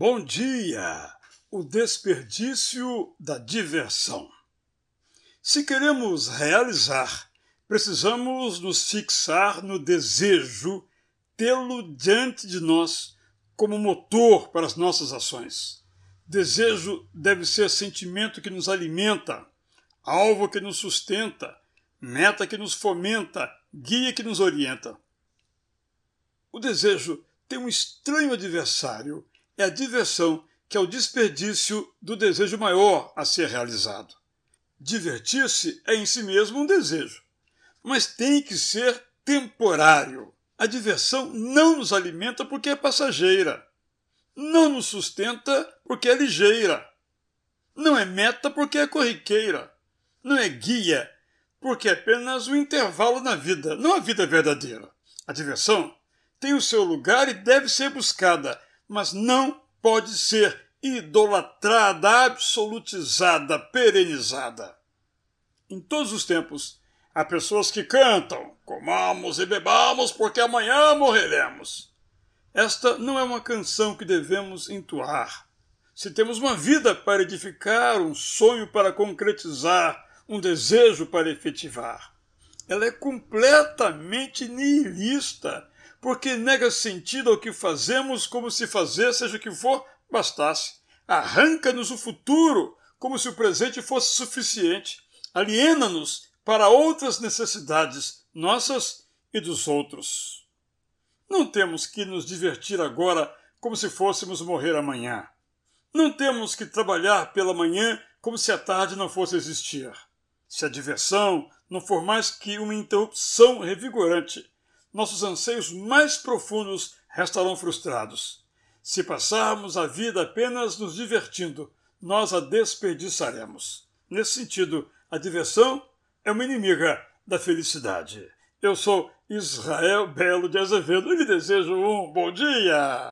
Bom dia! O desperdício da diversão. Se queremos realizar, precisamos nos fixar no desejo, tê-lo diante de nós como motor para as nossas ações. Desejo deve ser sentimento que nos alimenta, alvo que nos sustenta, meta que nos fomenta, guia que nos orienta. O desejo tem um estranho adversário é a diversão, que é o desperdício do desejo maior a ser realizado. Divertir-se é em si mesmo um desejo, mas tem que ser temporário. A diversão não nos alimenta porque é passageira, não nos sustenta porque é ligeira, não é meta porque é corriqueira, não é guia porque é apenas um intervalo na vida, não a vida verdadeira. A diversão tem o seu lugar e deve ser buscada, mas não pode ser idolatrada, absolutizada, perenizada. Em todos os tempos, há pessoas que cantam: comamos e bebamos, porque amanhã morreremos. Esta não é uma canção que devemos entoar. Se temos uma vida para edificar, um sonho para concretizar, um desejo para efetivar, ela é completamente nihilista porque nega sentido ao que fazemos, como se fazer, seja o que for, bastasse. Arranca-nos o futuro, como se o presente fosse suficiente. Aliena-nos para outras necessidades, nossas e dos outros. Não temos que nos divertir agora como se fôssemos morrer amanhã. Não temos que trabalhar pela manhã como se a tarde não fosse existir. Se a diversão não for mais que uma interrupção revigorante, nossos anseios mais profundos restarão frustrados. Se passarmos a vida apenas nos divertindo, nós a desperdiçaremos. Nesse sentido, a diversão é uma inimiga da felicidade. Eu sou Israel Belo de Azevedo e lhe desejo um bom dia!